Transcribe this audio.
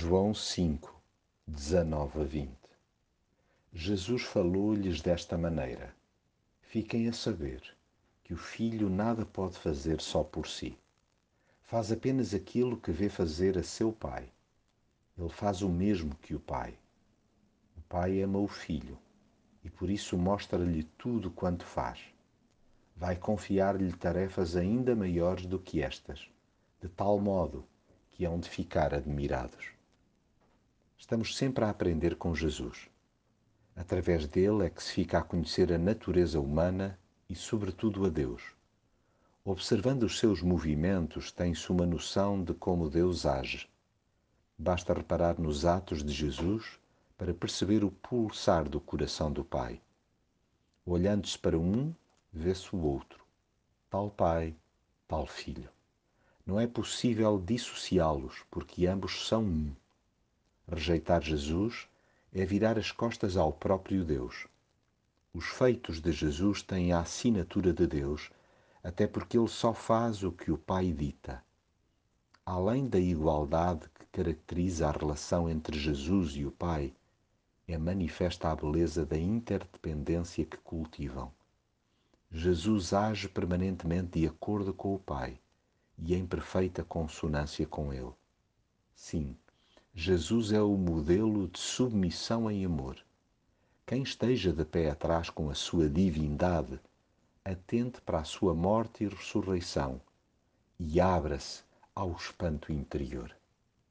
João 5, 19 a 20 Jesus falou-lhes desta maneira: Fiquem a saber que o Filho nada pode fazer só por si. Faz apenas aquilo que vê fazer a seu Pai. Ele faz o mesmo que o Pai. O Pai ama o Filho e por isso mostra-lhe tudo quanto faz. Vai confiar-lhe tarefas ainda maiores do que estas, de tal modo que hão de ficar admirados. Estamos sempre a aprender com Jesus. Através dele é que se fica a conhecer a natureza humana e, sobretudo, a Deus. Observando os seus movimentos, tem-se uma noção de como Deus age. Basta reparar nos atos de Jesus para perceber o pulsar do coração do Pai. Olhando-se para um, vê-se o outro. Tal Pai, tal Filho. Não é possível dissociá-los, porque ambos são um. Rejeitar Jesus é virar as costas ao próprio Deus. Os feitos de Jesus têm a assinatura de Deus, até porque ele só faz o que o Pai dita. Além da igualdade que caracteriza a relação entre Jesus e o Pai, é manifesta a beleza da interdependência que cultivam. Jesus age permanentemente de acordo com o Pai e em perfeita consonância com ele. Sim, Jesus é o modelo de submissão em amor. Quem esteja de pé atrás com a sua divindade, atente para a sua morte e ressurreição e abra-se ao espanto interior.